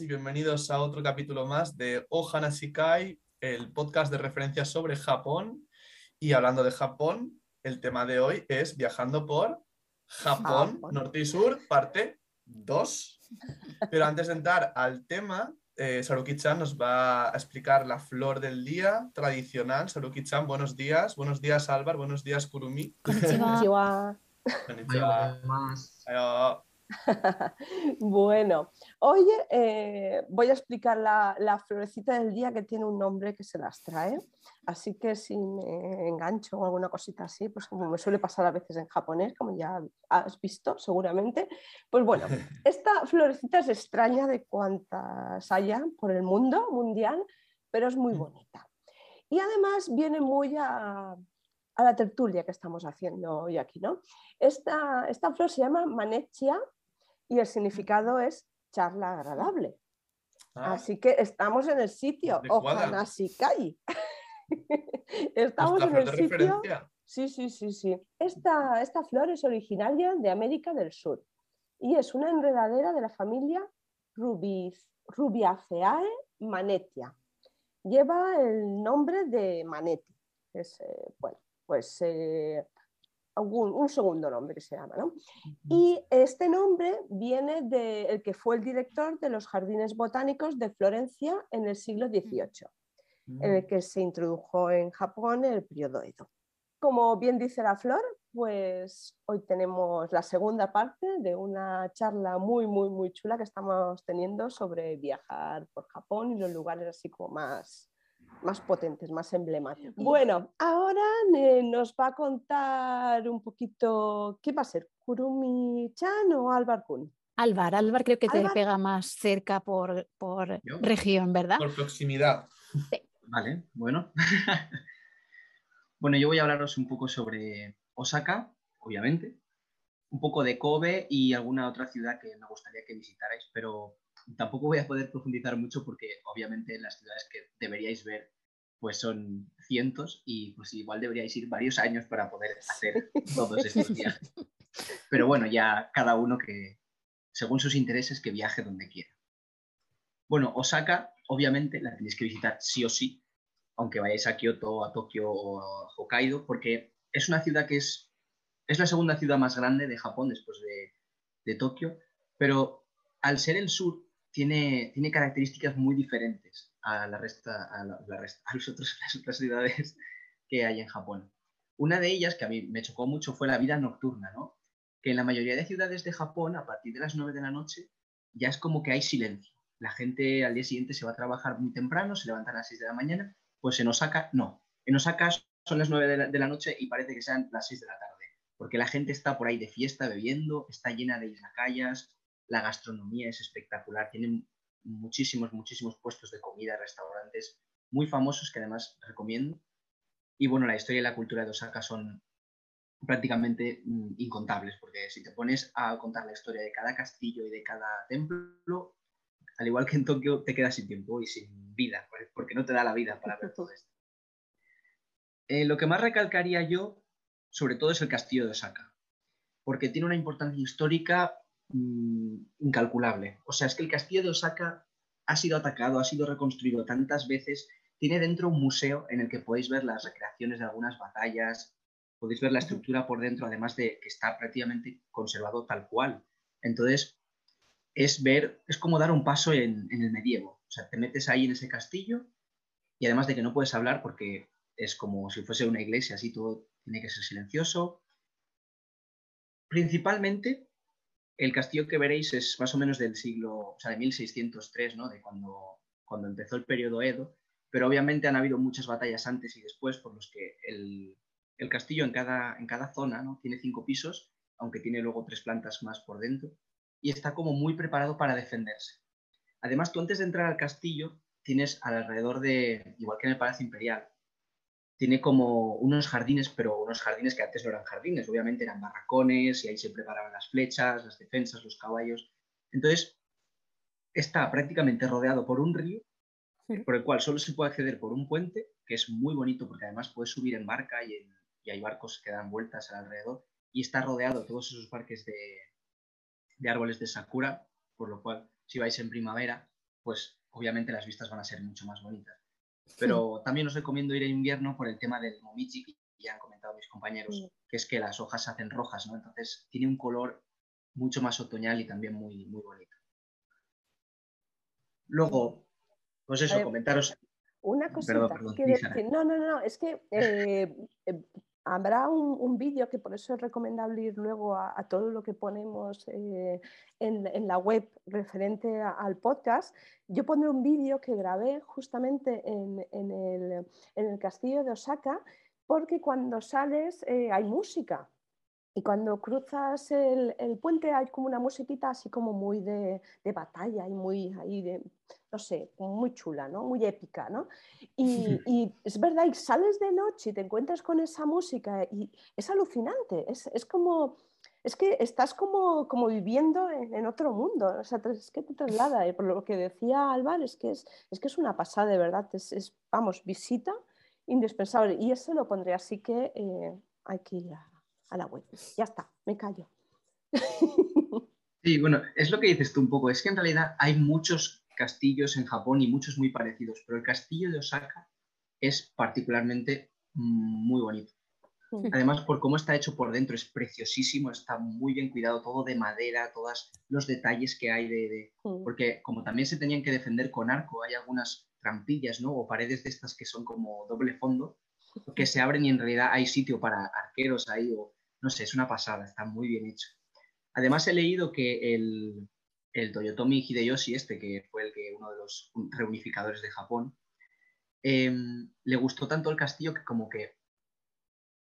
y bienvenidos a otro capítulo más de Ohana Shikai, el podcast de referencia sobre Japón. Y hablando de Japón, el tema de hoy es viajando por Japón, norte y sur, parte 2. Pero antes de entrar al tema, eh, Saruki-chan nos va a explicar la flor del día tradicional. Saruki-chan, buenos días. Buenos días, Álvaro. Buenos días, Kurumi. Konnichiwa. Konnichiwa. Ayo. bueno, hoy eh, voy a explicar la, florecita del día que tiene un nombre que se las trae. Así que si me engancho o alguna cosita así, pues como me suele pasar a veces en japonés, como ya has visto seguramente, pues bueno, esta florecita es extraña de cuantas haya por el mundo mundial, pero es muy mm. bonita. Y además viene muy a, la tertulia que estamos haciendo hoy aquí, ¿no? Esta, esta flor se llama Manechia y el significado es charla agradable. Ah. Así que estamos en el sitio, Ojalá Shikai. estamos en el sitio. Sí, sí, sí, sí. Esta, esta flor es originaria de América del Sur y es una enredadera de la familia Rubiaceae manetia. Lleva el nombre de Manetti. Es, eh, bueno, pues eh, un, segundo nombre que se llama. ¿no? Y este nombre viene del que fue el director de los jardines botánicos de Florencia en el siglo XVIII, en el que se introdujo en Japón el periodo Edo. Como bien dice la flor, pues hoy tenemos la segunda parte de una charla muy, muy, muy chula que estamos teniendo sobre viajar por Japón y los lugares así como más, más potentes, más emblemáticos. Bueno, ahora nos va a contar un poquito, ¿qué va a ser? ¿Kurumi-chan o Alvar Kun? Alvar, Alvar creo que te pega más cerca por, por región, ¿verdad? Por proximidad. Vale, bueno. bueno, yo voy a hablaros un poco sobre Osaka, obviamente, un poco de Kobe y alguna otra ciudad que me gustaría que visitarais, pero tampoco voy a poder profundizar mucho porque obviamente las ciudades que deberíais ver pues son cientos y pues igual deberíais ir varios años para poder hacer todos estos viajes. Pero bueno, ya cada uno que, según sus intereses, que viaje donde quiera. Bueno, Osaka, obviamente, la tenéis que visitar sí o sí, aunque vayáis a Kioto, a Tokio o a Hokkaido, porque es una ciudad que es, es la segunda ciudad más grande de Japón después de, de Tokio, pero al ser el sur tiene, tiene características muy diferentes a, la resta, a, los otros, las otras ciudades que hay en Japón. Una de ellas, que a mí me chocó mucho, fue la vida nocturna, ¿no? Que en la mayoría de ciudades de Japón, a partir de las 9 de la noche, ya es como que hay silencio. La gente al día siguiente se va a trabajar muy temprano, se levantan a las 6 de la mañana, pues en Osaka no. En Osaka son las 9 de la, noche y parece que sean las 6 de la tarde, porque la gente está por ahí de fiesta, bebiendo, está llena de izakayas, la gastronomía es espectacular, tienen muchísimos, muchísimos puestos de comida, restaurantes muy famosos que además recomiendo. Y bueno, la historia y la cultura de Osaka son prácticamente mm, incontables, porque si te pones a contar la historia de cada castillo y de cada templo, al igual que en Tokio, te quedas sin tiempo y sin vida, porque no te da la vida para ver todo esto. Eh, lo que más recalcaría yo, sobre todo, es el castillo de Osaka, porque tiene una importancia histórica Mm, incalculable. O sea, es que el castillo de Osaka ha sido atacado, ha sido reconstruido tantas veces. Tiene dentro un museo en el que podéis ver las recreaciones de algunas batallas, podéis ver la estructura por dentro, además de que está prácticamente conservado tal cual. Entonces, es ver, es como dar un paso en, en el medievo. O sea, te metes ahí en ese castillo y además de que no puedes hablar porque es como si fuese una iglesia, así todo tiene que ser silencioso. Principalmente el castillo que veréis es más o menos del siglo, o sea, de 1603, ¿no? De cuando, cuando empezó el periodo Edo, pero obviamente han habido muchas batallas antes y después por los que el, castillo en cada, en cada zona, ¿no? Tiene cinco pisos, aunque tiene luego tres plantas más por dentro, y está como muy preparado para defenderse. Además, tú antes de entrar al castillo tienes alrededor de, igual que en el Palacio Imperial, tiene como unos jardines, pero unos jardines que antes no eran jardines, obviamente eran barracones y ahí se preparaban las flechas, las defensas, los caballos. Entonces, está prácticamente rodeado por un río, por el cual solo se puede acceder por un puente, que es muy bonito porque además puedes subir en barca y, hay barcos que dan vueltas alrededor, y está rodeado todos esos parques de, de árboles de sakura, por lo cual si vais en primavera, pues obviamente las vistas van a ser mucho más bonitas. Pero también os recomiendo ir en invierno por el tema del momichi, que ya han comentado mis compañeros, que es que las hojas se hacen rojas, ¿no? Entonces tiene un color mucho más otoñal y también muy, muy bonito. Luego, pues eso, comentaros. Una cosita. no, no, no, es que eh, eh, habrá un, vídeo que por eso es recomendable ir luego a, todo lo que ponemos eh, en, la web referente al podcast. Yo pondré un vídeo que grabé justamente en, el, castillo de Osaka porque cuando sales hay música. Y cuando cruzas el, puente hay como una musiquita así como muy de, batalla y muy ahí de, no sé, muy chula, ¿no? Muy épica, ¿no? Y, es verdad, y sales de noche y te encuentras con esa música y es alucinante, es, como, es que estás como, como viviendo en, otro mundo, o sea, es que te traslada, y por lo que decía Álvaro, es que es, es que es una pasada, de verdad, es, vamos, visita indispensable y eso lo pondré así que eh, hay que ir a a la web. Ya está, me callo. Sí, bueno, es lo que dices tú un poco. Es que en realidad hay muchos castillos en Japón y muchos muy parecidos, pero el castillo de Osaka es particularmente muy bonito. Además, por cómo está hecho por dentro, es preciosísimo, está muy bien cuidado, todo de madera, todos los detalles que hay de, Porque como también se tenían que defender con arco, hay algunas trampillas, ¿no? O paredes de estas que son como doble fondo, que se abren y en realidad hay sitio para arqueros ahí o no sé, es una pasada, está muy bien hecho. Además he leído que el, el Toyotomi Hideyoshi, este que fue el que uno de los reunificadores de Japón, em, le gustó tanto el castillo que como que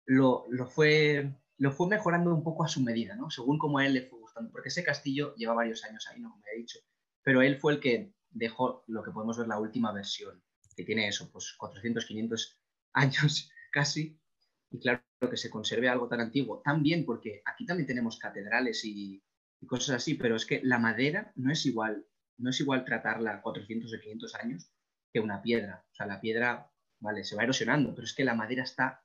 lo, fue, lo fue mejorando un poco a su medida, ¿no? Según como a él le fue gustando, porque ese castillo lleva varios años ahí, ¿no? Como he dicho, pero él fue el que dejó lo que podemos ver la última versión, que tiene eso, pues 400, 500 años casi, y claro que se conserve algo tan antiguo, también porque aquí también tenemos catedrales y, cosas así, pero es que la madera no es igual, no es igual tratarla 400 o 500 años que una piedra. O sea, la piedra, vale, se va erosionando, pero es que la madera está,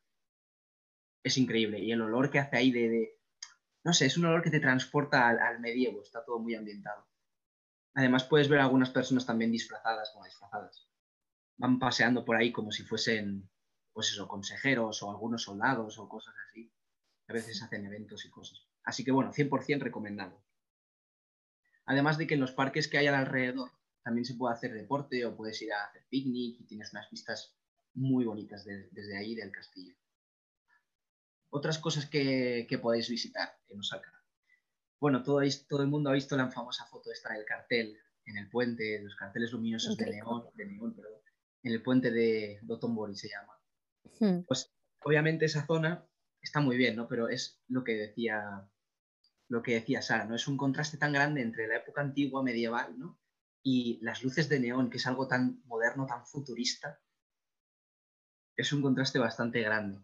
es increíble. Y el olor que hace ahí de, no sé, es un olor que te transporta al, medievo, está todo muy ambientado. Además puedes ver algunas personas también disfrazadas, como disfrazadas. Van paseando por ahí como si fuesen pues eso, consejeros o algunos soldados o cosas así. A veces hacen eventos y cosas. Así que bueno, 100% recomendado. Además de que en los parques que hay alrededor también se puede hacer deporte o puedes ir a hacer picnic y tienes unas vistas muy bonitas desde ahí del castillo. Otras cosas que, podéis visitar en Osaka. Bueno, todo, todo, el mundo ha visto la famosa foto esta del cartel en el puente, los carteles luminosos de neón, de neón perdón, en el puente de Dotonbori se llama. Hmm. Pues obviamente esa zona está muy bien, ¿no? Pero es lo que decía lo que decía Sara, ¿no? Es un contraste tan grande entre la época antigua medieval, ¿no? Y las luces de neón, que es algo tan moderno, tan futurista. Es un contraste bastante grande.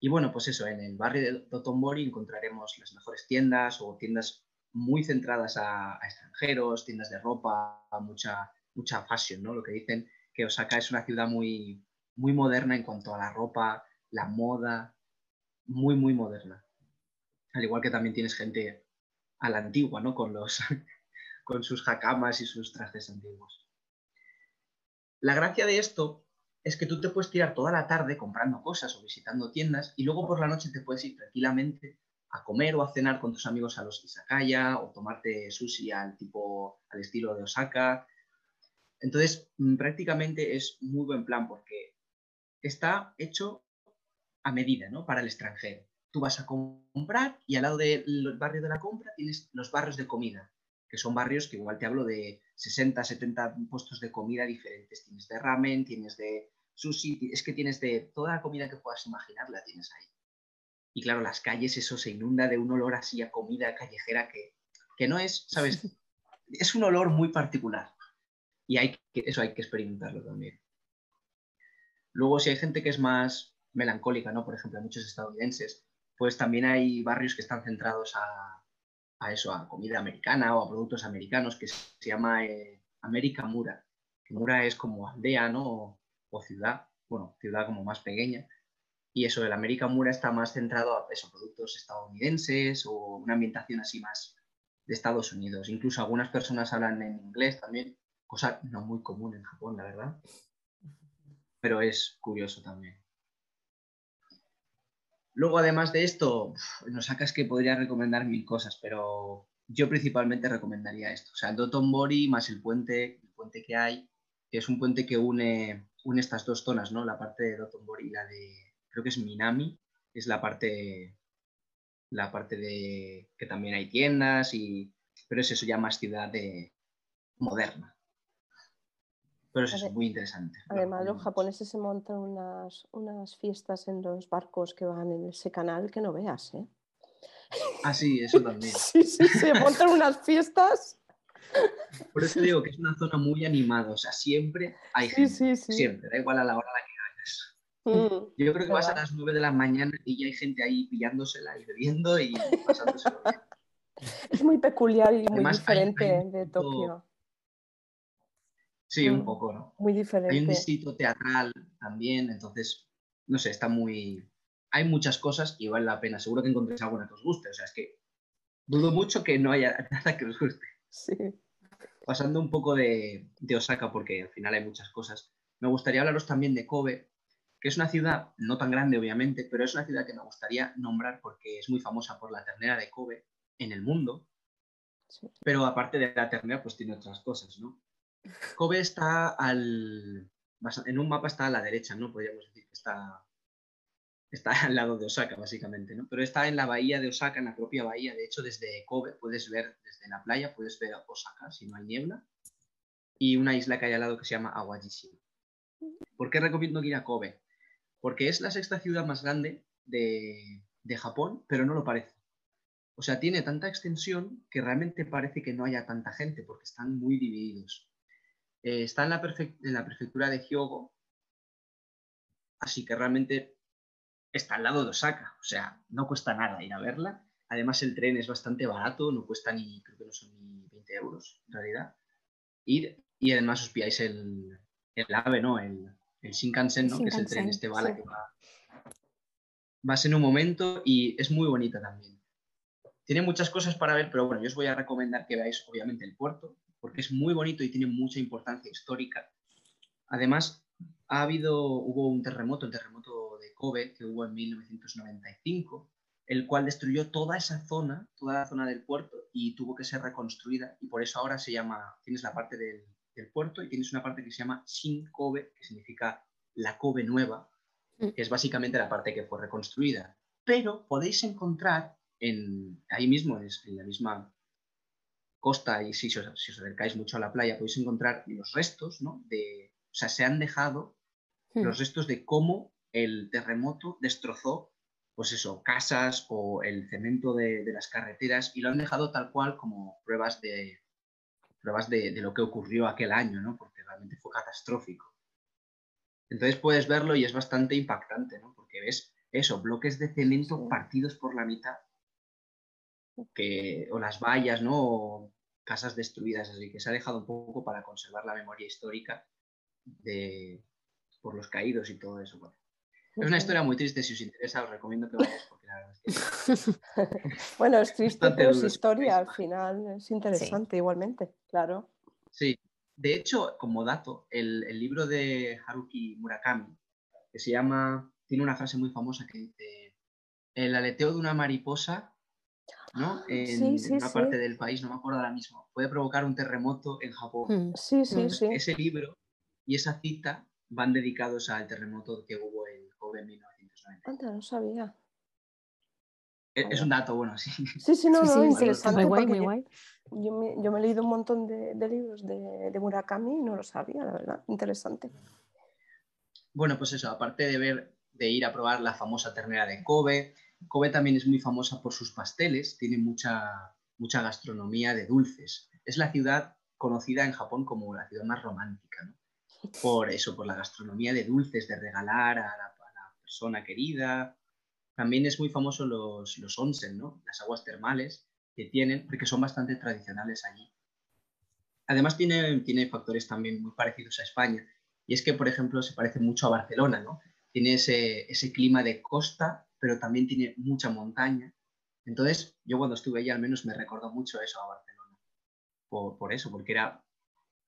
Y bueno, pues eso, en el barrio de Dotonbori encontraremos las mejores tiendas o tiendas muy centradas a, extranjeros, tiendas de ropa, mucha, mucha fashion, ¿no? Lo que dicen que Osaka es una ciudad muy, muy moderna en cuanto a la ropa, la moda, muy, muy moderna. Al igual que también tienes gente a la antigua, ¿no? Con, los, con sus jakamas y sus trajes antiguos. La gracia de esto es que tú te puedes tirar toda la tarde comprando cosas o visitando tiendas y luego por la noche te puedes ir tranquilamente a comer o a cenar con tus amigos a los izakaya o tomarte sushi al tipo al estilo de Osaka. Entonces, mm, prácticamente es muy buen plan porque está hecho a medida, ¿no? Para el extranjero. Tú vas a comprar y al lado del barrio de la compra tienes los barrios de comida, que son barrios que igual te hablo de 60, 70 puestos de comida diferentes. Tienes de ramen, tienes de sushi, es que tienes de toda la comida que puedas imaginar, la tienes ahí. Y claro, las calles, eso se inunda de un olor así a comida callejera que, que no es, ¿sabes? Es un olor muy particular. Y hay que, eso hay que experimentarlo también. Luego, si hay gente que es más melancólica, ¿no? Por ejemplo, muchos estadounidenses, pues también hay barrios que están centrados a, eso, a comida americana o a productos americanos, que se llama eh, América Mura. Mura es como aldea, ¿no? O, ciudad, bueno, ciudad como más pequeña. Y eso, el América Mura está más centrado a eso, productos estadounidenses o una ambientación así más, de Estados Unidos. Incluso algunas personas hablan en inglés también, cosa no muy común en Japón, la verdad. Pero es curioso también. Luego, además de esto, nos sacas que podría recomendar mil cosas, pero yo principalmente recomendaría esto. O sea, Dotonbori más el puente, el puente que hay, que es un puente que une, une estas dos zonas, ¿no? La parte de Dotonbori y la de, creo que es Minami, es la parte la parte de que también hay tiendas, y, pero es eso ya más ciudad de, moderna. Pero eso es muy interesante. Además, los japoneses se montan unas, unas fiestas en los barcos que van en ese canal que no veas, ¿eh? Ah, sí, eso también. sí, sí, se montan unas fiestas. Por eso digo que es una zona muy animada, o sea, siempre hay gente, siempre, da igual a la hora a la que Mm. Yo creo que vas a las 9 de la mañana y ya hay gente ahí pillándosela y bebiendo y pasándoselo bien. Es muy peculiar y muy diferente de Tokio. Sí, un poco, ¿no? Muy diferente. Hay un distrito teatral también, entonces, no sé, está muy... Hay muchas cosas y vale la pena. Seguro que encontréis alguna que os guste. O sea, es que dudo mucho que no haya nada que os guste. Sí. Pasando un poco de, de Osaka, porque al final hay muchas cosas. Me gustaría hablaros también de Kobe, que es una ciudad no tan grande obviamente, pero es una ciudad que me gustaría nombrar porque es muy famosa por la ternera de Kobe en el mundo, pero aparte de la ternera pues tiene otras cosas, ¿no? Kobe está al... En un mapa está a la derecha, ¿no? Podríamos decir que está, está al lado de Osaka, básicamente, ¿no? Pero está en la bahía de Osaka, en la propia bahía. De hecho, desde Kobe puedes ver, desde la playa, puedes ver Osaka si no hay niebla. Y una isla que hay al lado que se llama Awajishima. ¿Por qué recomiendo ir a Kobe? porque es la sexta ciudad más grande de, Japón, pero no lo parece. O sea, tiene tanta extensión que realmente parece que no haya tanta gente, porque están muy divididos. Eh, está en la, en la prefectura de Hyogo, así que realmente está al lado de Osaka, o sea, no cuesta nada ir a verla. Además, el tren es bastante barato, no cuesta ni, creo que no son ni 20 euros en realidad. Ir, y además os pilláis el, el AVE, ¿no? El, el Shinkansen, ¿no? que es el tren este bala que va. Vas en un momento y es muy bonita también. Tiene muchas cosas para ver, pero bueno, yo os voy a recomendar que veáis obviamente el puerto, porque es muy bonito y tiene mucha importancia histórica. Además, ha habido, hubo un terremoto, el terremoto de Kobe, que hubo en 1995, el cual destruyó toda esa zona, toda la zona del puerto, y tuvo que ser reconstruida, y por eso ahora se llama, tienes la parte del del puerto y tienes una parte que se llama Shin Kobe, que significa la Kobe nueva, mm. que es básicamente la parte que fue reconstruida. Pero podéis encontrar en, ahí mismo, en la misma costa, y si os, si os acercáis mucho a la playa, podéis encontrar los restos, ¿no? De, o sea, se han dejado mm. los restos de cómo el terremoto destrozó, pues eso, casas o el cemento de, de las carreteras y lo han dejado tal cual como pruebas de, pruebas de, lo que ocurrió aquel año, ¿no? Porque realmente fue catastrófico. Entonces puedes verlo y es bastante impactante, ¿no? Porque ves eso, bloques de cemento partidos por la mitad, que, o las vallas, ¿no? O casas destruidas, así que se ha dejado un poco para conservar la memoria histórica de, por los caídos y todo eso. Es una historia muy triste, si os interesa os recomiendo que vayáis porque la verdad es que... bueno, es triste, pero es historia al final, es interesante igualmente, claro. Sí, de hecho, como dato, el, libro de Haruki Murakami, que se llama, tiene una frase muy famosa que dice, el aleteo de una mariposa, ¿no? En, una parte del país, no me acuerdo ahora mismo, puede provocar un terremoto en Japón. Mm, sí, sí, sí. Ese libro y esa cita van dedicados al terremoto que hubo en Kobe en 1990. no sabía. Es, un dato bueno, sí. Sí, sí, no, no, interesante. Muy guay, muy guay. Yo me, yo me, he leído un montón de, de libros de, de, Murakami y no lo sabía, la verdad. Interesante. Bueno, pues eso, aparte de ver, de ir a probar la famosa ternera de Kobe, Kobe también es muy famosa por sus pasteles, tiene mucha, mucha gastronomía de dulces. Es la ciudad conocida en Japón como la ciudad más romántica. Por eso, por la gastronomía de dulces, de regalar a la persona querida. También es muy famoso los, los onsen. Las aguas termales que tienen, porque son bastante tradicionales allí. Además tiene, tiene factores también muy parecidos a España. Y es que, por ejemplo, se parece mucho a Barcelona, ¿no? Tiene ese, ese clima de costa, pero también tiene mucha montaña. Entonces, yo cuando estuve allí al menos me recordó mucho eso a Barcelona. Por, eso, porque era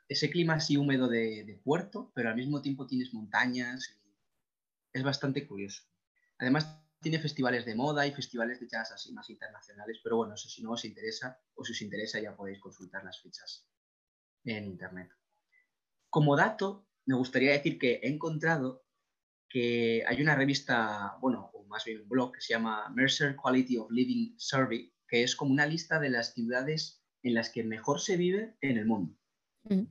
ese clima así húmedo de, puerto, pero al mismo tiempo tienes montañas. Y es bastante curioso. Además, tiene festivales de moda y festivales de jazz así más internacionales, pero bueno, eso si no os interesa o si os interesa ya podéis consultar las fechas en internet. Como dato, me gustaría decir que he encontrado que hay una revista, bueno, más bien un blog que se llama Mercer Quality of Living Survey, que es como una lista de las ciudades en las que mejor se vive en el mundo. Mm.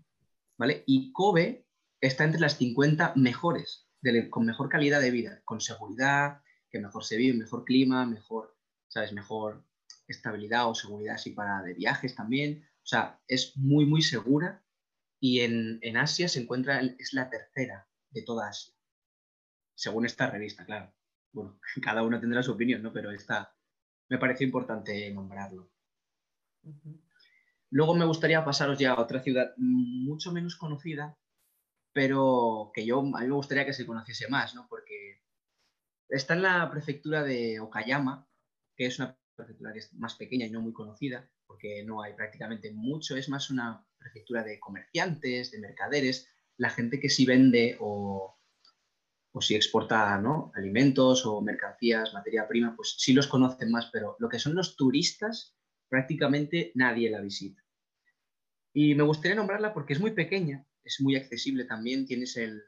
¿Vale? Y Kobe está entre las 50 mejores, con mejor calidad de vida, con seguridad, que mejor se vive, mejor clima, mejor, ¿sabes? Mejor estabilidad o seguridad así para de viajes también. O sea, es muy, muy segura y en, en Asia se encuentra, es la tercera de toda Asia según esta revista, claro. Bueno, cada uno tendrá su opinión, ¿no? Pero esta me pareció importante nombrarlo. Luego me gustaría pasaros ya a otra ciudad mucho menos conocida, pero que yo a mí me gustaría que se conociese más, ¿no? Porque está en la prefectura de Okayama, que es una prefectura que es más pequeña y no muy conocida, porque no hay prácticamente mucho, es más una prefectura de comerciantes, de mercaderes, la gente que sí vende o, o si exporta ¿no? alimentos o mercancías, materia prima, pues sí los conocen más, pero lo que son los turistas, prácticamente nadie la visita. Y me gustaría nombrarla porque es muy pequeña, es muy accesible también, tienes el,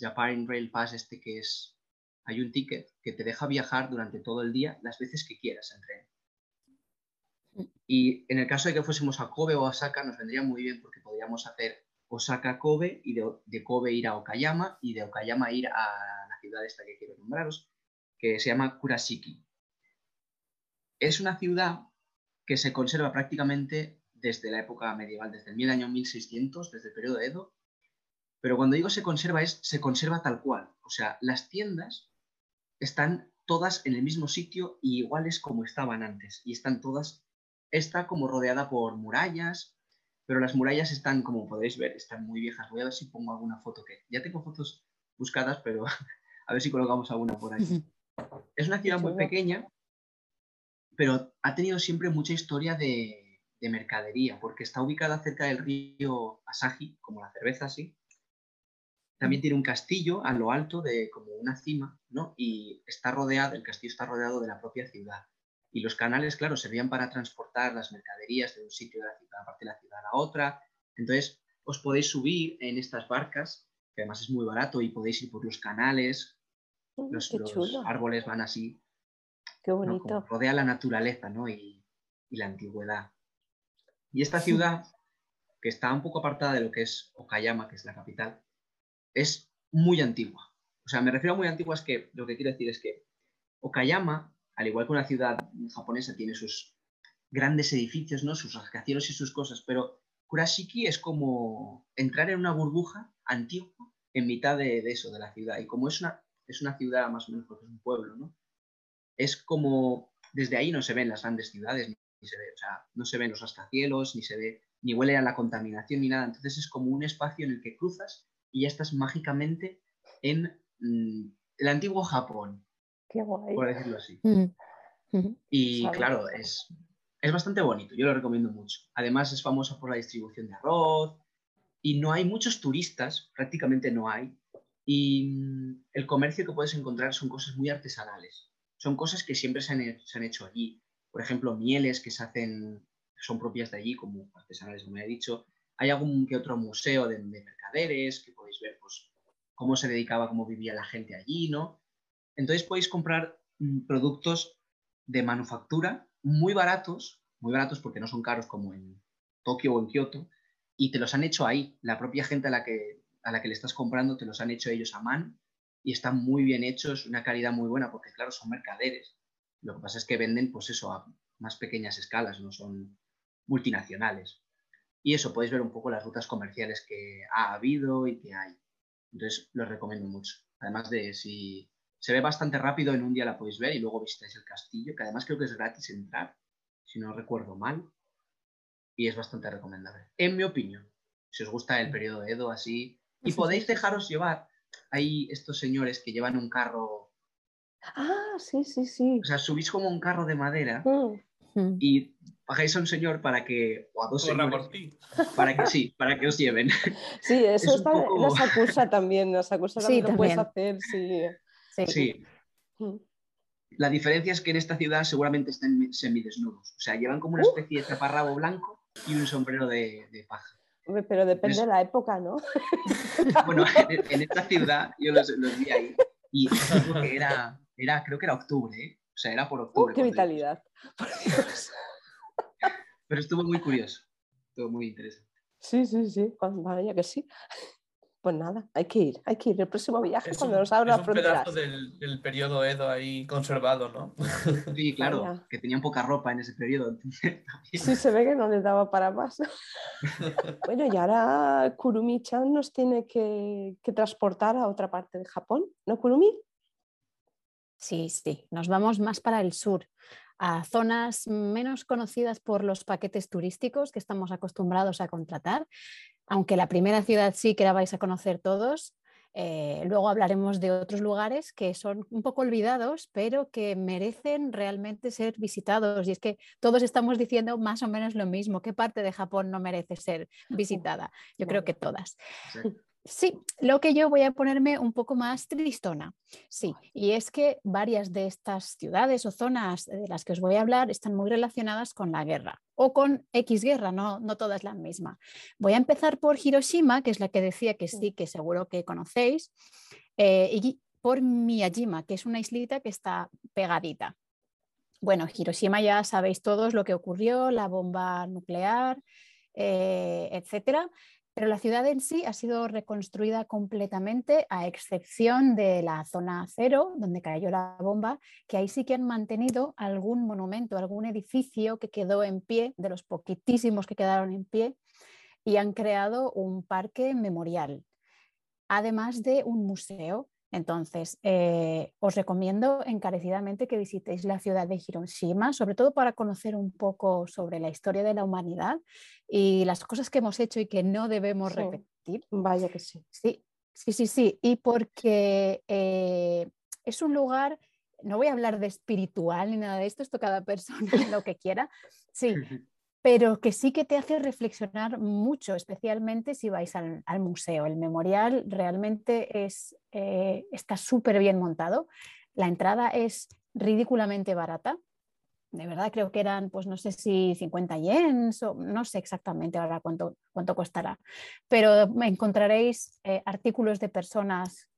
Japan Rail Pass este que es, hay un ticket que te deja viajar durante todo el día las veces que quieras en tren. Y en el caso de que fuésemos a Kobe o a Osaka nos vendría muy bien porque podríamos hacer Osaka Kobe y de, Kobe ir a Okayama y de Okayama ir a la ciudad esta que quiero nombraros, que se llama Kurashiki. Es una ciudad que se conserva prácticamente desde la época medieval, desde el año 1600, desde el periodo Edo, pero cuando digo se conserva es se conserva tal cual. O sea, las tiendas están todas en el mismo sitio y iguales como estaban antes. Y están todas, está como rodeada por murallas, pero las murallas están, como podéis ver, están muy viejas. Voy a ver si pongo alguna foto que ya tengo fotos buscadas, pero a ver si colocamos alguna por ahí. Es una ciudad muy pequeña, pero ha tenido siempre mucha historia de, mercadería, porque está ubicada cerca del río Asahi, como la cerveza, sí. También tiene un castillo a lo alto de como una cima, ¿no? Y está rodeado, el castillo está rodeado de la propia ciudad. Y los canales, claro, servían para transportar las mercaderías de un sitio de la ciudad, parte de la ciudad a la otra. Entonces, os podéis subir en estas barcas, que además es muy barato, y podéis ir por los canales. los, árboles van así. Qué bonito. rodea la naturaleza, ¿no? Y, y la antigüedad. Y esta ciudad, que está un poco apartada de lo que es Okayama, que es la capital, es muy antigua. O sea, me refiero a muy antigua es que lo que quiero decir es que Okayama al igual que una ciudad japonesa tiene sus grandes edificios, ¿no? sus rascacielos y sus cosas, pero Kurashiki es como entrar en una burbuja antigua en mitad de, eso, de la ciudad. Y como es una, es una ciudad más o menos, porque es un pueblo, ¿no? Es como, desde ahí no se ven las grandes ciudades, ni se ve, o sea, no se ven los rascacielos, ni se ve, ni huele a la contaminación, ni nada. Entonces es como un espacio en el que cruzas y ya estás mágicamente en mm, el antiguo Japón, por decirlo así. Mm, y claro, es, es bastante bonito, yo lo recomiendo mucho. Además es famosa por la distribución de arroz y no hay muchos turistas, prácticamente no hay. Y mm, el comercio que puedes encontrar son cosas muy artesanales. Son cosas que siempre se han, hecho allí. Por ejemplo, mieles que se hacen, son propias de allí, como artesanales, como he dicho. Hay algún que otro museo de, de mercaderes que podéis ver pues, cómo se dedicaba, cómo vivía la gente allí, ¿no? Entonces podéis comprar mm, productos de manufactura muy baratos, muy baratos porque no son caros como en Tokio o en Kioto, y te los han hecho ahí. La propia gente a la que, a la que le estás comprando te los han hecho ellos a mano y están muy bien hechos, una calidad muy buena, porque claro, son mercaderes. Lo que pasa es que venden, pues eso, a más pequeñas escalas, no son multinacionales. Y eso, podéis ver un poco las rutas comerciales que ha habido y que hay. Entonces, los recomiendo mucho. Además de si se ve bastante rápido, en un día la podéis ver y luego visitáis el castillo, que además creo que es gratis entrar, si no recuerdo mal, y es bastante recomendable, en mi opinión. Si os gusta el periodo Edo así, y podéis dejaros llevar. Hay estos señores que llevan un carro Ah, sí, sí, sí. O sea, subís como un carro de madera Mm. Y pagáis a un señor para que, o a dos Corra señores, por ti. para que sí, para que os lleven. Sí, eso Es está, poco- nos acusa también, nos acusa Sí, también lo puedes también. hacer, sí. Sí. Sí. La diferencia es que en esta ciudad seguramente están semidesnudos. O sea, llevan como una Uh. especie de taparrabo blanco y un sombrero de, de paja. Pero depende Es- de la época, ¿no? Bueno, en, en esta ciudad yo los, los vi ahí y que era, era, creo que era octubre, ¿eh? O sea, era por ¡Uh, octubre. qué vitalidad! Por Dios. Pero estuvo muy curioso. Estuvo muy interesante. Sí, sí, sí, vaya que sí. Pues nada, hay que ir, hay que ir. El próximo viaje Es cuando un, nos abran es las un fronteras. pedazo del, del periodo Edo ahí conservado, ¿no? Sí, claro, Vaya. que tenían poca ropa en ese periodo. Sí, se ve que no les daba para más. bueno, y ahora Kurumi-chan nos tiene que, que transportar a otra parte de Japón, ¿no, Kurumi? Sí, sí, nos vamos más para el sur, a zonas menos conocidas por los paquetes turísticos que estamos acostumbrados a contratar, aunque la primera ciudad sí que la vais a conocer todos. eh, luego hablaremos de otros lugares que son un poco olvidados, pero que merecen realmente ser visitados. Y es que todos estamos diciendo más o menos lo mismo. ¿Qué parte de Japón no merece ser visitada? Yo creo que todas. Sí, lo que yo voy a ponerme un poco más tristona. Sí, y es que varias de estas ciudades o zonas de las que os voy a hablar están muy relacionadas con la guerra o con X guerra, no, no todas la misma. Voy a empezar por Hiroshima, que es la que decía que sí, que seguro que conocéis, eh, y por Miyajima, que es una islita que está pegadita. Bueno, Hiroshima ya sabéis todos lo que ocurrió, la bomba nuclear, eh, etcétera pero la ciudad en sí ha sido reconstruida completamente, a excepción de la zona cero, donde cayó la bomba, que ahí sí que han mantenido algún monumento, algún edificio que quedó en pie, de los poquitísimos que quedaron en pie, y han creado un parque memorial, además de un museo. Entonces, eh, os recomiendo encarecidamente que visitéis la ciudad de Hiroshima, sobre todo para conocer un poco sobre la historia de la humanidad y las cosas que hemos hecho y que no debemos Sí. repetir. Vaya que sí. Sí, sí, sí, sí. Y porque eh, es un lugar, no voy a hablar de espiritual ni nada de esto, esto cada persona lo que quiera. Sí, pero que sí que te hace reflexionar mucho, especialmente si vais al, museo. El memorial realmente eh, está súper bien montado. La entrada es ridículamente barata. De verdad creo que eran, pues no sé si 50 yens no sé exactamente ahora cuánto, cuánto costará, pero encontraréis eh, artículos de personas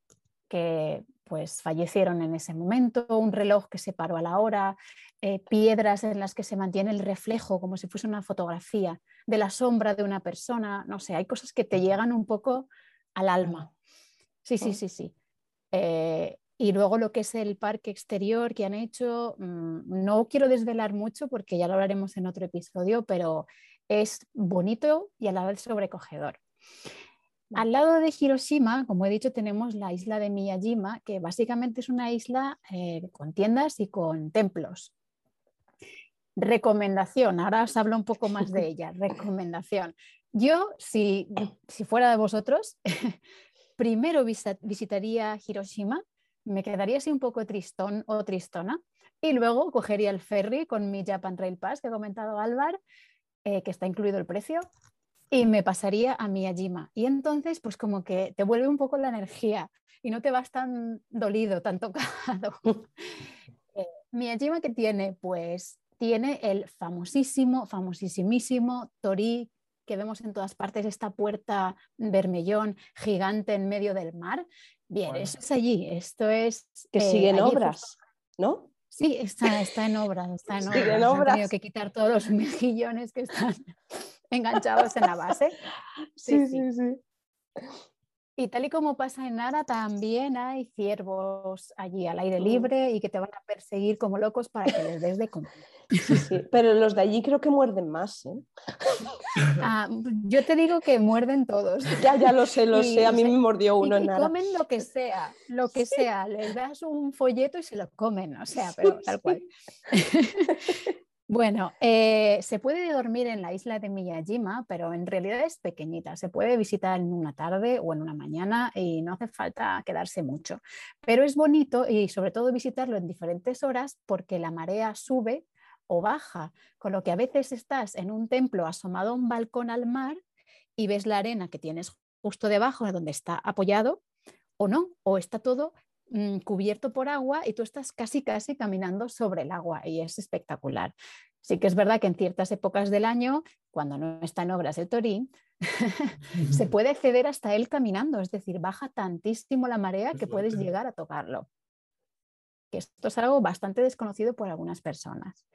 que pues fallecieron en ese momento, un reloj que se paró a la hora, eh, piedras en las que se mantiene el reflejo como si fuese una fotografía de la sombra de una persona, no sé, hay cosas que te llegan un poco al alma. Sí, sí, sí, sí. Eh, y luego lo que es el parque exterior que han hecho, mmm, no quiero desvelar mucho porque ya lo hablaremos en otro episodio, pero es bonito y a la vez sobrecogedor. Al lado de Hiroshima, como he dicho, tenemos la isla de Miyajima, que básicamente es una isla eh, con tiendas y con templos. Recomendación, ahora os hablo un poco más de ella. Recomendación. Yo, si, si fuera de vosotros, primero visitaría Hiroshima, me quedaría así un poco tristón o tristona, y luego cogería el ferry con mi Japan Rail Pass que ha comentado Álvaro, eh, que está incluido el precio, y me pasaría a Miyajima. Y entonces, pues como que te vuelve un poco la energía y no te vas tan dolido, tan tocado. eh, Miyajima que tiene, pues tiene el famosísimo, famosísimísimo Tori que vemos en todas partes, esta puerta vermellón gigante en medio del mar. Bien, bueno. eso es allí, esto es... Que eh, sigue en obras, ¿no? Sí, está, está en obras, está en obras. Sigue en obras. Han tenido que quitar todos los mejillones que están enganchados en la base. Sí, sí, sí. sí. Y tal y como pasa en Nara, también hay ciervos allí al aire libre y que te van a perseguir como locos para que les des de comer. Sí, sí. Pero los de allí creo que muerden más. ¿eh? Ah, yo te digo que muerden todos. Ya, ya lo sé, lo y, sé. A mí me mordió uno y, en y Nara. comen lo que sea, lo que sí. sea. Les das un folleto y se lo comen, o sea, pero tal cual. Bueno, eh, se puede dormir en la isla de Miyajima, pero en realidad es pequeñita. Se puede visitar en una tarde o en una mañana y no hace falta quedarse mucho. Pero es bonito y sobre todo visitarlo en diferentes horas porque la marea sube o baja, con lo que a veces estás en un templo asomado a un balcón al mar y ves la arena que tienes justo debajo de donde está apoyado o no, o está todo Mm, cubierto por agua y tú estás casi, casi caminando sobre el agua y es espectacular. Sí que es verdad que en ciertas épocas del año, cuando no está en obras el Torín, se puede acceder hasta él caminando, es decir, baja tantísimo la marea que puedes llegar a tocarlo. Que esto es algo bastante desconocido por algunas personas.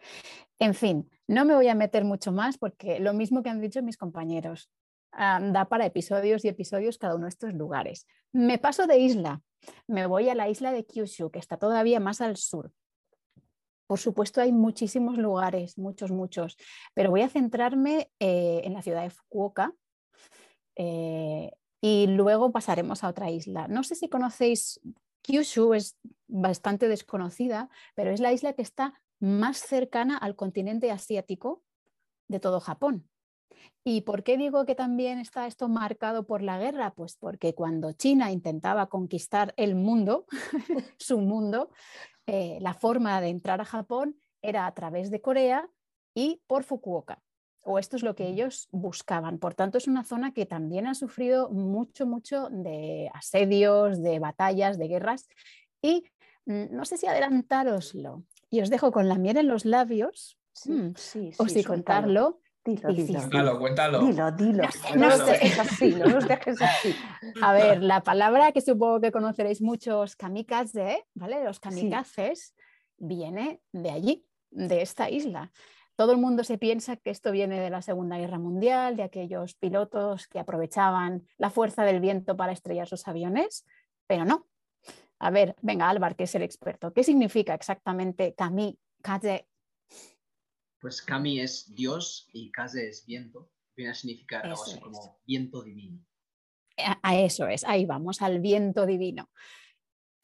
En fin, no me voy a meter mucho más porque lo mismo que han dicho mis compañeros, da para episodios y episodios cada uno de estos lugares. Me paso de isla, me voy a la isla de Kyushu, que está todavía más al sur. Por supuesto, hay muchísimos lugares, muchos, muchos, pero voy a centrarme eh, en la ciudad de Fukuoka eh, y luego pasaremos a otra isla. No sé si conocéis, Kyushu es bastante desconocida, pero es la isla que está más cercana al continente asiático de todo Japón. ¿Y por qué digo que también está esto marcado por la guerra? Pues porque cuando China intentaba conquistar el mundo, su mundo, eh, la forma de entrar a Japón era a través de Corea y por Fukuoka. O esto es lo que ellos buscaban. Por tanto, es una zona que también ha sufrido mucho, mucho de asedios, de batallas, de guerras. Y mm, no sé si adelantároslo. Y os dejo con la miel en los labios. Mm, o si contarlo Dilo, dilo. Cuéntalo, cuéntalo. Dilo, dilo. No, nos dejes así, no nos dejes así. A ver, la palabra que supongo que conoceréis muchos kamikaze, ¿vale? Los kamikazes, viene de allí, de esta isla. Todo el mundo se piensa que esto viene de la Segunda Guerra Mundial, de aquellos pilotos que aprovechaban la fuerza del viento para estrellar sus aviones, pero no. A ver, venga, Álvaro, que es el experto. ¿Qué significa exactamente kamikaze pues Kami es Dios y Kaze es viento. Viene a significar algo así como viento divino. A eso es, ahí vamos, al viento divino.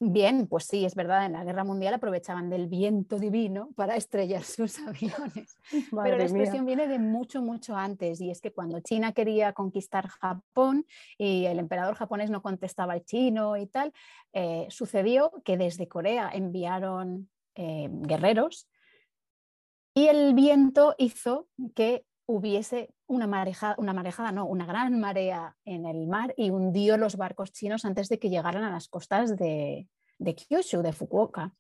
Bien, pues sí, es verdad, en la guerra mundial aprovechaban del viento divino para estrellar sus aviones. Pero la expresión viene de mucho, mucho antes, y es que cuando China quería conquistar Japón y el emperador japonés no contestaba al chino y tal, eh, sucedió que desde Corea enviaron eh, guerreros y el viento hizo que hubiese una marejada, una marejada, no, una gran marea en el mar y hundió los barcos chinos antes de que llegaran a las costas de, de Kyushu, de Fukuoka.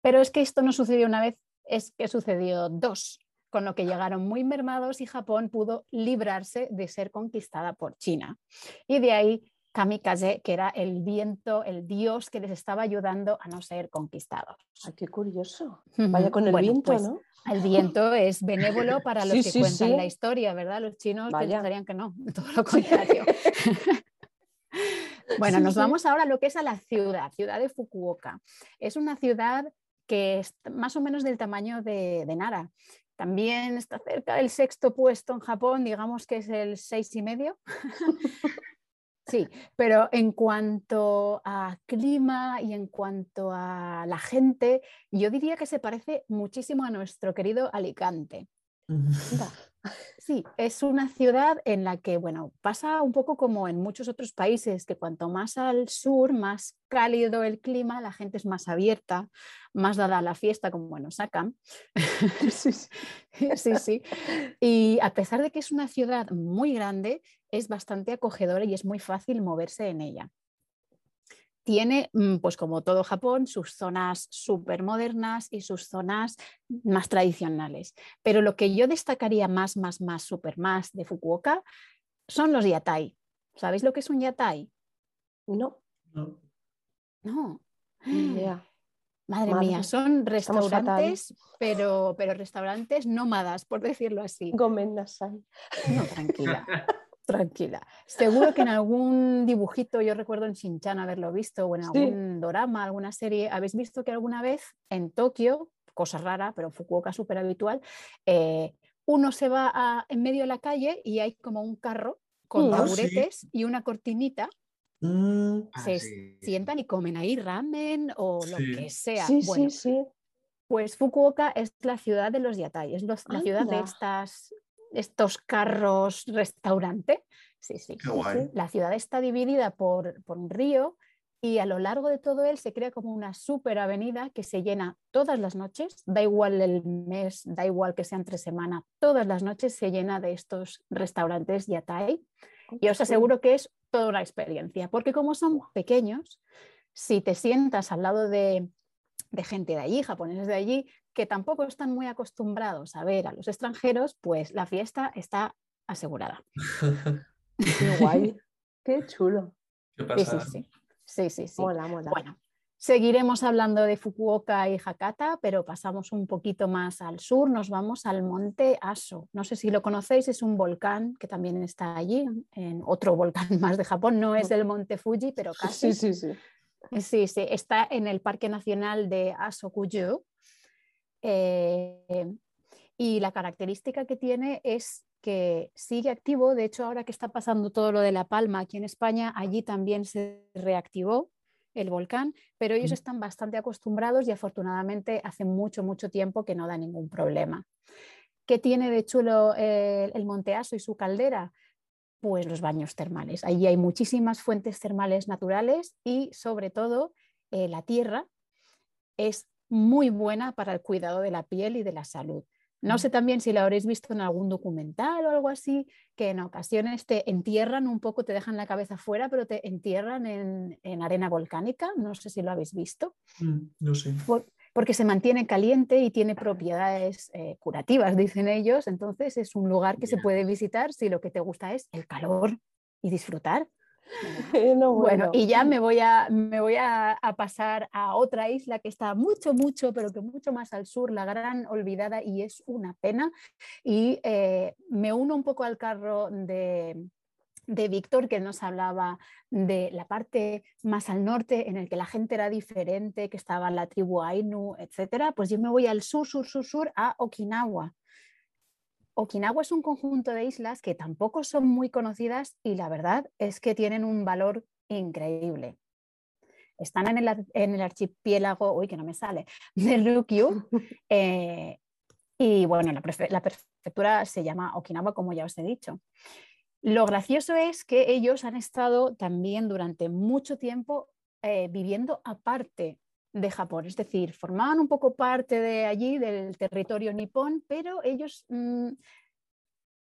Pero es que esto no sucedió una vez, es que sucedió dos, con lo que llegaron muy mermados y Japón pudo librarse de ser conquistada por China. Y de ahí kamikaze, que era el viento, el dios que les estaba ayudando a no ser conquistados. Ay, qué curioso. Vaya con el viento, pues, ¿no? El viento es benévolo para los que cuentan la historia, ¿verdad? Los chinos pensarían que no, todo lo contrario. bueno, nos vamos ahora a lo que es a la ciudad, ciudad de Fukuoka. Es una ciudad que es más o menos del tamaño de, de Nara. También está cerca del sexto puesto en Japón, digamos que es el seis y medio. Sí, pero en cuanto a clima y en cuanto a la gente, yo diría que se parece muchísimo a nuestro querido Alicante. Sí, es una ciudad en la que, bueno, pasa un poco como en muchos otros países, que cuanto más al sur, más cálido el clima, la gente es más abierta, más dada a la fiesta, como bueno, sacan. sí, sí. Y a pesar de que es una ciudad muy grande, es bastante acogedora y es muy fácil moverse en ella tiene, mm, pues como todo Japón, sus zonas súper modernas y sus zonas más tradicionales. Pero lo que yo destacaría más, más, más, súper más de Fukuoka son los yatai. ¿Sabéis lo que es un yatai? No. No. No. Madre, mía, son restaurantes, pero, pero restaurantes nómadas, por decirlo así. Gomendasai. No, tranquila. Tranquila. Seguro que en algún dibujito, yo recuerdo en Shinchan haberlo visto, o en algún drama, alguna serie, habéis visto que alguna vez en Tokio, cosa rara, pero en Fukuoka súper habitual, eh, uno se va en medio de la calle y hay como un carro con mm. ah, taburetes y una cortinita. Mm. Se ah, sientan y comen ahí ramen o lo que sea. Sí, sí, sí. Pues Fukuoka es la ciudad de los yatai, es los- la ciudad de estas, estos carros restaurante. Sí, sí. Qué guay. La ciudad está dividida por, por un río y a lo largo de todo él se crea como una super avenida que se llena todas las noches, da igual el mes, da igual que sea entre semana, todas las noches se llena de estos restaurantes yatai y os aseguro que es toda una experiencia, porque como son pequeños, si te sientas al lado de, de gente de allí, japoneses de allí, que tampoco están muy acostumbrados a ver a los extranjeros, pues la fiesta está asegurada. Qué guay. Qué chulo. Qué Sí, sí, sí. sí, sí, sí. Mola, mola. Bueno, seguiremos hablando de Fukuoka y Hakata, pero pasamos un poquito más al sur, nos vamos al monte Aso. No sé si lo conocéis, es un volcán que también está allí, en otro volcán más de Japón, no es el monte Fuji, pero casi. Sí, sí, sí. Sí, sí, está en el Parque Nacional de Asokuju. Eh, y la característica que tiene es que sigue activo. De hecho, ahora que está pasando todo lo de La Palma aquí en España, allí también se reactivó el volcán, pero ellos están bastante acostumbrados y afortunadamente hace mucho, mucho tiempo que no da ningún problema. ¿Qué tiene de chulo eh, el Monte Aso y su caldera? Pues los baños termales. Allí hay muchísimas fuentes termales naturales y sobre todo eh, la tierra es muy buena para el cuidado de la piel y de la salud. No sé también si lo habréis visto en algún documental o algo así, que en ocasiones te entierran un poco, te dejan la cabeza fuera, pero te entierran en, en arena volcánica. No sé si lo habéis visto Mm, Yo sí. porque se mantiene caliente y tiene propiedades eh, curativas, dicen ellos. Entonces es un lugar que se puede visitar si lo que te gusta es el calor y disfrutar. Bueno, Bueno, y ya me voy, a, me voy a, a pasar a otra isla que está mucho, mucho, pero que mucho más al sur, la gran olvidada, y es una pena. Y eh, me uno un poco al carro de, de Víctor, que nos hablaba de la parte más al norte, en el que la gente era diferente, que estaba la tribu Ainu, etcétera. Pues yo me voy al sur, sur, sur, sur, a Okinawa. Okinawa es un conjunto de islas que tampoco son muy conocidas y la verdad es que tienen un valor increíble. Están en el, ar- en el archipiélago, uy, que no me sale, de Ryukyu. eh, y bueno, la prefectura se llama Okinawa, como ya os he dicho. Lo gracioso es que ellos han estado también durante mucho tiempo eh, viviendo aparte de Japón, es decir, formaban un poco parte de allí, del territorio nipón, pero ellos mm,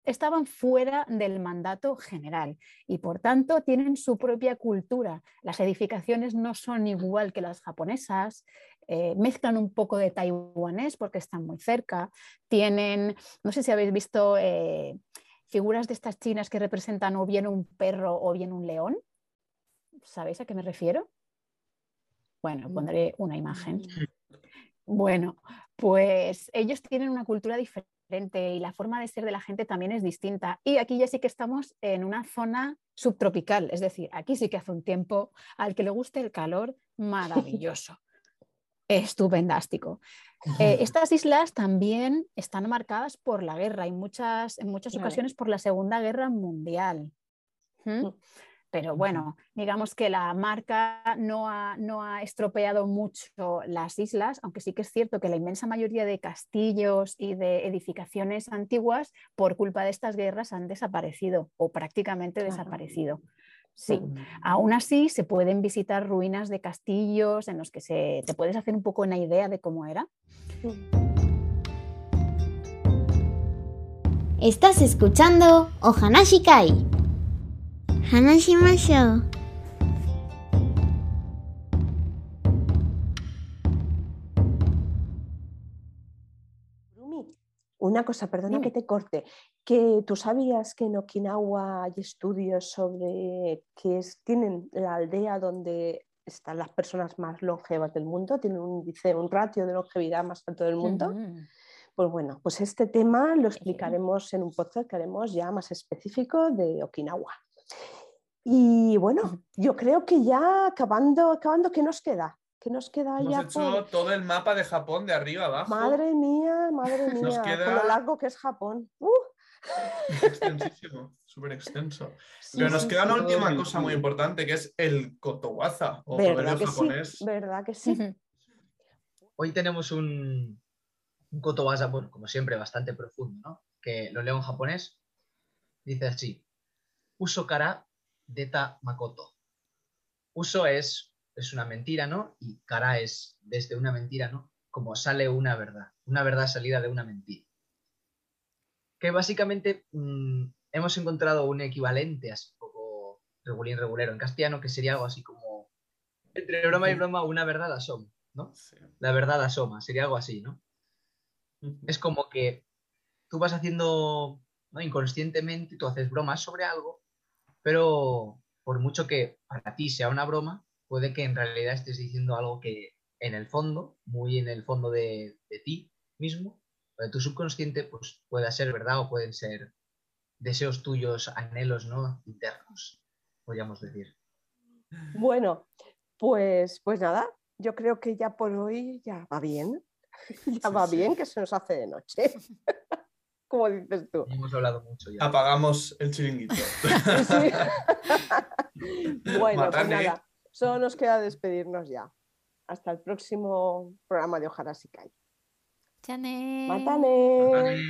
estaban fuera del mandato general y por tanto tienen su propia cultura. Las edificaciones no son igual que las japonesas, eh, mezclan un poco de taiwanés porque están muy cerca, tienen, no sé si habéis visto eh, figuras de estas chinas que representan o bien un perro o bien un león. ¿Sabéis a qué me refiero? Bueno, pondré una imagen. Bueno, pues ellos tienen una cultura diferente y la forma de ser de la gente también es distinta. Y aquí ya sí que estamos en una zona subtropical, es decir, aquí sí que hace un tiempo al que le guste el calor, maravilloso, estupendástico. Eh, estas islas también están marcadas por la guerra y muchas, en muchas ocasiones por la Segunda Guerra Mundial. ¿Mm? Pero bueno, digamos que la marca no ha, no ha estropeado mucho las islas, aunque sí que es cierto que la inmensa mayoría de castillos y de edificaciones antiguas, por culpa de estas guerras, han desaparecido o prácticamente Claro. desaparecido. Sí, aún así se pueden visitar ruinas de castillos en los que se, te puedes hacer un poco una idea de cómo era. Estás escuchando Ohanashi Kai. Hanashimashou. Rumi, Una cosa, perdona Dime. que te corte, que tú sabías que en Okinawa hay estudios sobre que es- tienen la aldea donde están las personas más longevas del mundo, tienen un índice, un ratio de longevidad más alto del mundo. Pues bueno, pues este tema lo explicaremos en un podcast que haremos ya más específico de Okinawa. Y bueno, yo creo que ya acabando, acabando, ¿qué nos queda? ¿Qué nos queda Hemos ya hecho por- todo el mapa de Japón de arriba abajo. Madre mía, madre Nos mía, con queda- lo largo que es Japón. ¡Uh! Extensísimo, súper extenso. Sí, Pero nos sí, queda sí. una última cosa muy importante que es el kotowaza o ¿Verdad que japonés. sí? ¿Verdad que sí? Hoy tenemos un, un kotowaza, bueno, como siempre, bastante profundo, ¿no? Que lo leo en japonés. Dice así: Uso kara deta makoto. Uso es, es una mentira, ¿no? Y kara es desde una mentira, ¿no? Como sale una verdad, una verdad salida de una mentira. Que básicamente mm, hemos encontrado un equivalente así un poco regulín regulero en castellano, que sería algo así como entre broma y broma, una verdad asoma, ¿no? Sí. La verdad asoma, sería algo así, ¿no? Es como que tú vas haciendo, ¿no? inconscientemente, tú haces bromas sobre algo, pero por mucho que para ti sea una broma, puede que en realidad estés diciendo algo que en el fondo, muy en el fondo de, de ti mismo, de tu subconsciente, pues pueda ser verdad o pueden ser deseos tuyos, anhelos, ¿no? Internos, podríamos decir. Bueno, pues, pues nada, yo creo que ya por hoy ya va bien. Ya va bien que se nos hace de noche. Como dices tú. Hemos hablado mucho ya. Apagamos el chiringuito. Bueno, pues Matane. nada, solo nos queda despedirnos ya. Hasta el próximo programa de Ojalá si cae. Chane. Matane. Vale.